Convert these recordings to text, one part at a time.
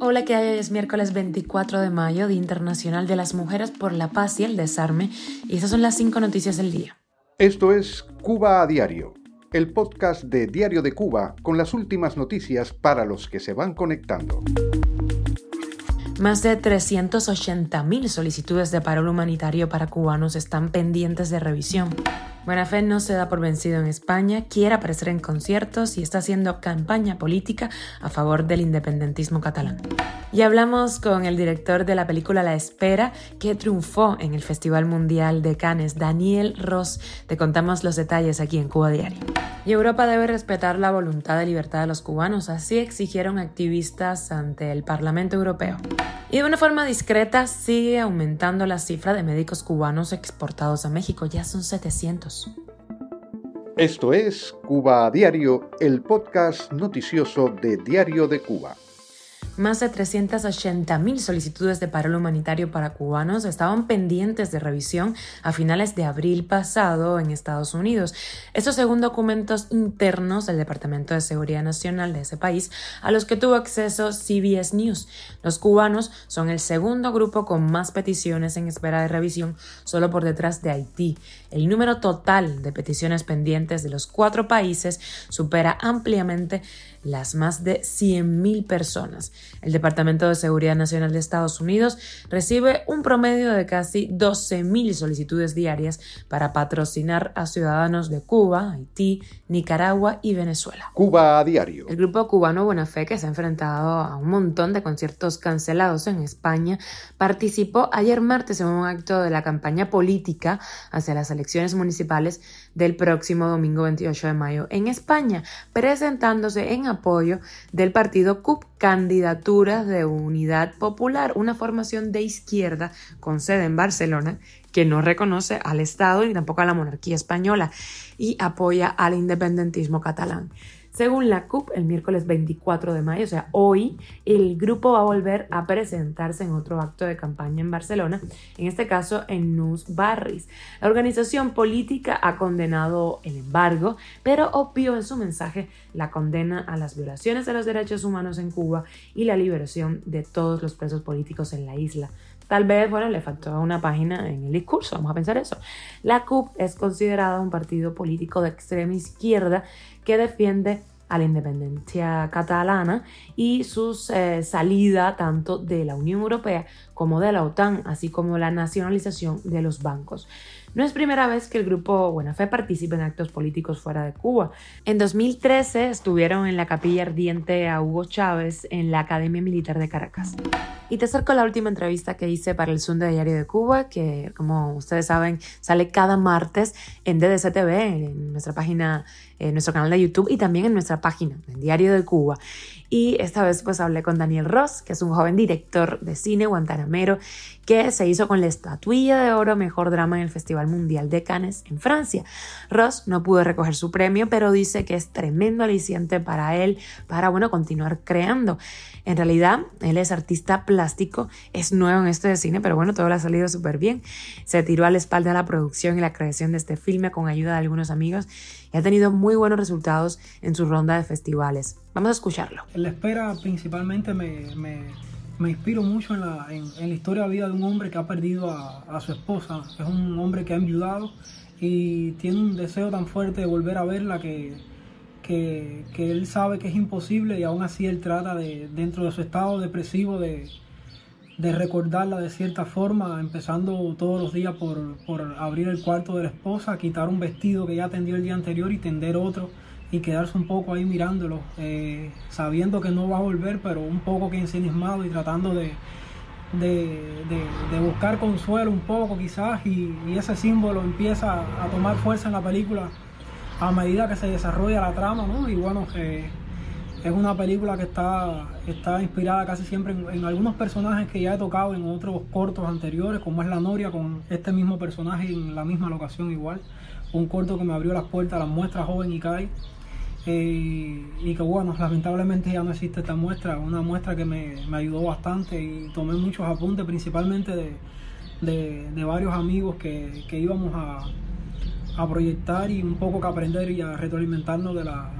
Hola, ¿qué hay? Es miércoles 24 de mayo, Día Internacional de las Mujeres por la Paz y el Desarme, y esas son las cinco noticias del día. Esto es Cuba a Diario, el podcast de Diario de Cuba con las últimas noticias para los que se van conectando. Más de 380.000 solicitudes de paro humanitario para cubanos están pendientes de revisión. Buena Fe no se da por vencido en España, quiere aparecer en conciertos y está haciendo campaña política a favor del independentismo catalán. Y hablamos con el director de la película La Espera, que triunfó en el Festival Mundial de Cannes, Daniel Ross. Te contamos los detalles aquí en Cuba Diario. Y Europa debe respetar la voluntad de libertad de los cubanos, así exigieron activistas ante el Parlamento Europeo. Y de una forma discreta sigue aumentando la cifra de médicos cubanos exportados a México, ya son 700. Esto es Cuba a Diario, el podcast noticioso de Diario de Cuba. Más de 380.000 solicitudes de paro humanitario para cubanos estaban pendientes de revisión a finales de abril pasado en Estados Unidos. Esto según documentos internos del Departamento de Seguridad Nacional de ese país, a los que tuvo acceso CBS News. Los cubanos son el segundo grupo con más peticiones en espera de revisión, solo por detrás de Haití. El número total de peticiones pendientes de los cuatro países supera ampliamente las más de 100.000 personas. El Departamento de Seguridad Nacional de Estados Unidos recibe un promedio de casi 12.000 solicitudes diarias para patrocinar a ciudadanos de Cuba, Haití, Nicaragua y Venezuela. Cuba a diario. El grupo cubano Buena Fe, que se ha enfrentado a un montón de conciertos cancelados en España, participó ayer martes en un acto de la campaña política hacia las elecciones municipales del próximo domingo 28 de mayo en España, presentándose en apoyo del partido CUP, De Unidad Popular, una formación de izquierda con sede en Barcelona que no reconoce al Estado ni tampoco a la monarquía española y apoya al independentismo catalán. Según la CUP, el miércoles 24 de mayo, o sea, hoy, el grupo va a volver a presentarse en otro acto de campaña en Barcelona, en este caso en Nus Barris. La organización política ha condenado el embargo, pero obvió en su mensaje la condena a las violaciones de los derechos humanos en Cuba y la liberación de todos los presos políticos en la isla. Tal vez, bueno, le faltó una página en el discurso, vamos a pensar eso. La CUP es considerada un partido político de extrema izquierda que defiende a la independencia catalana y su eh, salida tanto de la Unión Europea como de la OTAN, así como la nacionalización de los bancos. No es primera vez que el grupo Buena Fe participa en actos políticos fuera de Cuba. En 2013 estuvieron en la capilla ardiente a Hugo Chávez en la Academia Militar de Caracas. Y te acerco la última entrevista que hice para el Zoom de Diario de Cuba, que como ustedes saben sale cada martes en DDC TV, en nuestra página, en nuestro canal de YouTube y también en nuestra página, en Diario de Cuba. Y esta vez pues hablé con Daniel Ross, que es un joven director de cine guantanamero que se hizo con la estatuilla de oro Mejor Drama en el Festival Mundial de Cannes en Francia. Ross no pudo recoger su premio, pero dice que es tremendo aliciente para él para, bueno, continuar creando. En realidad, él es artista plástico, es nuevo en esto de cine, pero bueno, todo le ha salido súper bien. Se tiró a la espalda la producción y la creación de este filme con ayuda de algunos amigos y ha tenido muy buenos resultados en su ronda de festivales. Vamos a escucharlo. La espera principalmente me me inspiro mucho en la, en, la historia de vida de un hombre que ha perdido a, su esposa. Es un hombre que ha enviudado y tiene un deseo tan fuerte de volver a verla que, que, él sabe que es imposible y aún así él trata de, dentro de su estado depresivo, de, de recordarla de cierta forma, empezando todos los días por, por abrir el cuarto de la esposa, quitar un vestido que ya tendió el día anterior y tender otro y quedarse un poco ahí mirándolo, eh, sabiendo que no va a volver, pero un poco que ensimismado y tratando de, de, buscar consuelo un poco quizás y, ese símbolo empieza a tomar fuerza en la película a medida que se desarrolla la trama, ¿no? Y bueno, es una película que está, está inspirada casi siempre en, algunos personajes que ya he tocado en otros cortos anteriores, como es La Noria, con este mismo personaje en la misma locación igual. Un corto que me abrió las puertas a la muestra joven y Kai y que bueno, lamentablemente ya no existe esta muestra, una muestra que me, ayudó bastante y tomé muchos apuntes, principalmente de, varios amigos que, íbamos a, proyectar y un poco que aprender y a retroalimentarnos de la,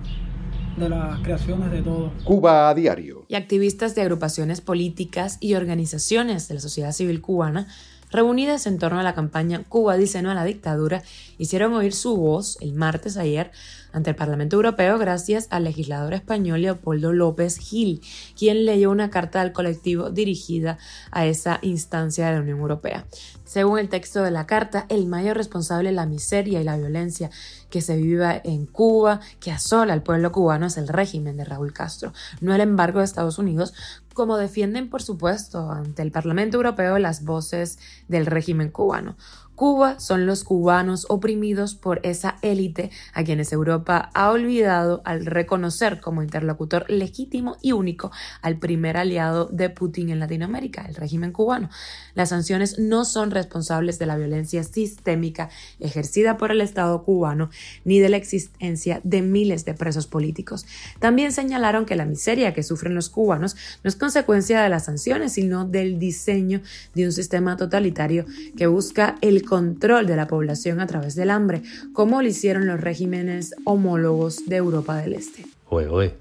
de las creaciones de todos. Cuba a diario. Y activistas de agrupaciones políticas y organizaciones de la sociedad civil cubana reunidas en torno a la campaña Cuba dice no a la dictadura, hicieron oír su voz el martes ayer ante el Parlamento Europeo gracias al legislador español Leopoldo López Gil, quien leyó una carta del colectivo dirigida a esa instancia de la Unión Europea. Según el texto de la carta, el mayor responsable de la miseria y la violencia que se vive en Cuba, que asola al pueblo cubano, es el régimen de Raúl Castro, no el embargo de Estados Unidos, como defienden, por supuesto, ante el Parlamento Europeo las voces del régimen cubano. Cuba son los cubanos oprimidos por esa élite a quienes Europa ha olvidado al reconocer como interlocutor legítimo y único al primer aliado de Putin en Latinoamérica, el régimen cubano. Las sanciones no son responsables de la violencia sistémica ejercida por el Estado cubano ni de la existencia de miles de presos políticos. También señalaron que la miseria que sufren los cubanos no es consecuencia de las sanciones, sino del diseño de un sistema totalitario que busca el control de la población a través del hambre, como lo hicieron los regímenes homólogos de Europa del Este.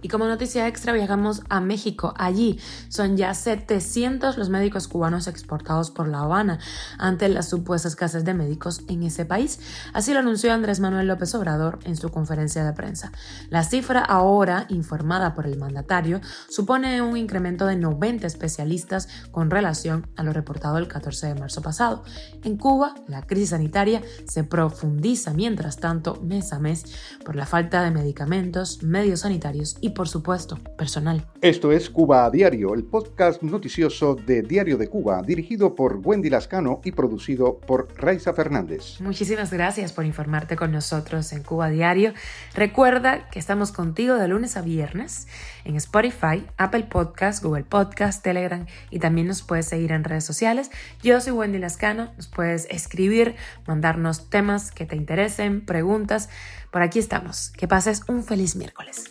Y como noticia extra viajamos a México. Allí son ya 700 los médicos cubanos exportados por La Habana ante las supuestas escasez de médicos en ese país. Así lo anunció Andrés Manuel López Obrador en su conferencia de prensa. La cifra ahora, informada por el mandatario, supone un incremento de 90 especialistas con relación a lo reportado el 14 de marzo pasado. En Cuba, la crisis sanitaria se profundiza mientras tanto mes a mes por la falta de medicamentos, medios sanitarios y, por supuesto, personal. Esto es Cuba a Diario, el podcast noticioso de Diario de Cuba, dirigido por Wendy Lascano y producido por Raiza Fernández. Muchísimas gracias por informarte con nosotros en Cuba a Diario. Recuerda que estamos contigo de lunes a viernes en Spotify, Apple Podcast, Google Podcast, Telegram y también nos puedes seguir en redes sociales. Yo soy Wendy Lascano, nos puedes escribir, mandarnos temas que te interesen, preguntas. Por aquí estamos. Que pases un feliz miércoles.